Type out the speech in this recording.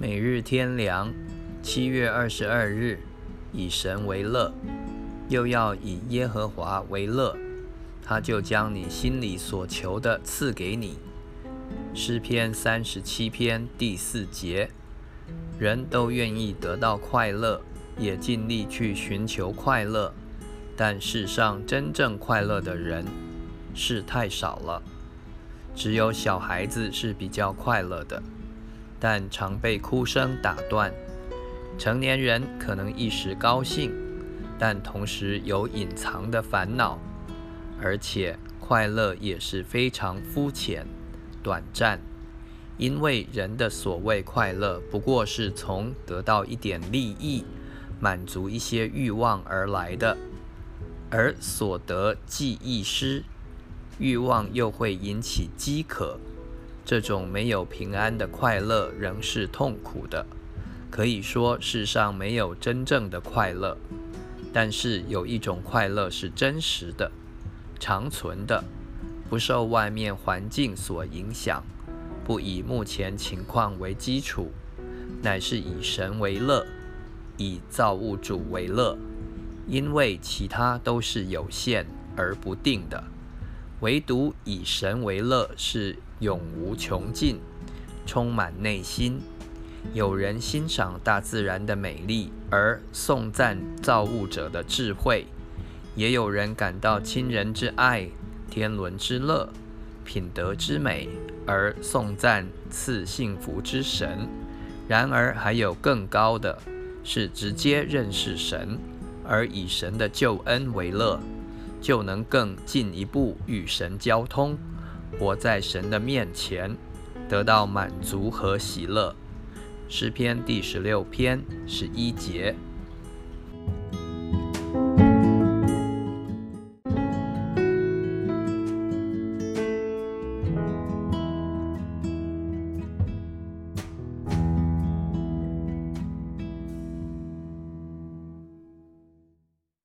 每日天良，七月二十二日，以神为乐，又要以耶和华为乐，他就将你心里所求的赐给你。诗篇三十七篇第四节，人都愿意得到快乐，也尽力去寻求快乐，但世上真正快乐的人是太少了。只有小孩子是比较快乐的，但常被哭声打断。成年人可能一时高兴，但同时有隐藏的烦恼，而且快乐也是非常肤浅、短暂。因为人的所谓快乐，不过是从得到一点利益、满足一些欲望而来的，而所得既易失。欲望又会引起饥渴，这种没有平安的快乐仍是痛苦的。可以说世上没有真正的快乐，但是有一种快乐是真实的、长存的，不受外面环境所影响，不以目前情况为基础，乃是以神为乐，以造物主为乐，因为其他都是有限而不定的。唯独以神为乐是永无穷尽，充满内心。有人欣赏大自然的美丽而颂赞造物者的智慧，也有人感到亲人之爱、天伦之乐、品德之美而颂赞赐幸福之神。然而，还有更高的，是直接认识神而以神的救恩为乐。就能更进一步与神交通，活在神的面前，得到满足和喜乐。诗篇第十六篇十一节。